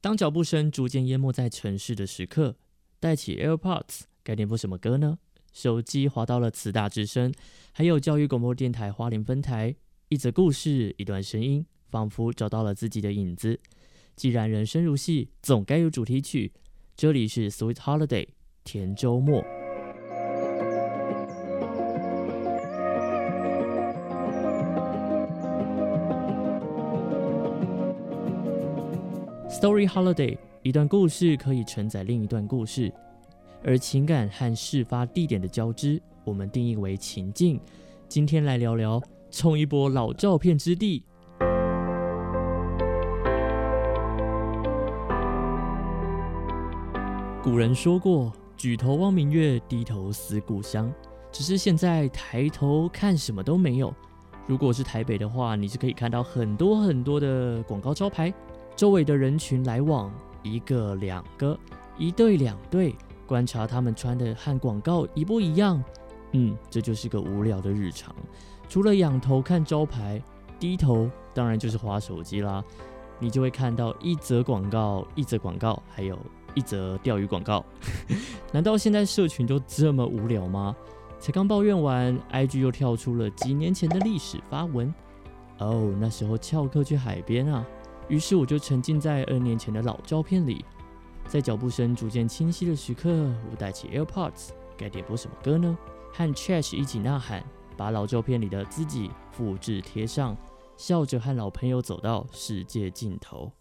当脚步声逐渐淹没在城市的时刻，戴起 AirPods，该点播什么歌呢？手机滑到了慈大之声，还有教育广播电台花莲分台，一则故事，一段声音，仿佛找到了自己的影子。既然人生如戏，总该有主题曲。这里是 Sweet Holiday，甜周末。Story Holiday，一段故事可以承载另一段故事，而情感和事发地点的交织，我们定义为情境。今天来聊聊冲一波老照片之地。古人说过：“举头望明月，低头思故乡。”只是现在抬头看什么都没有。如果是台北的话，你是可以看到很多很多的广告招牌。周围的人群来往，一个两个，一对两对，观察他们穿的和广告一不一样。嗯，这就是个无聊的日常。除了仰头看招牌，低头当然就是划手机啦。你就会看到一则广告，一则广告，还有一则钓鱼广告。难道现在社群都这么无聊吗？才刚抱怨完，IG 又跳出了几年前的历史发文。哦，那时候翘课去海边啊。于是我就沉浸在二年前的老照片里，在脚步声逐渐清晰的时刻，我戴起 AirPods，该点播什么歌呢？和 Chash 一起呐喊，把老照片里的自己复制贴上，笑着和老朋友走到世界尽头。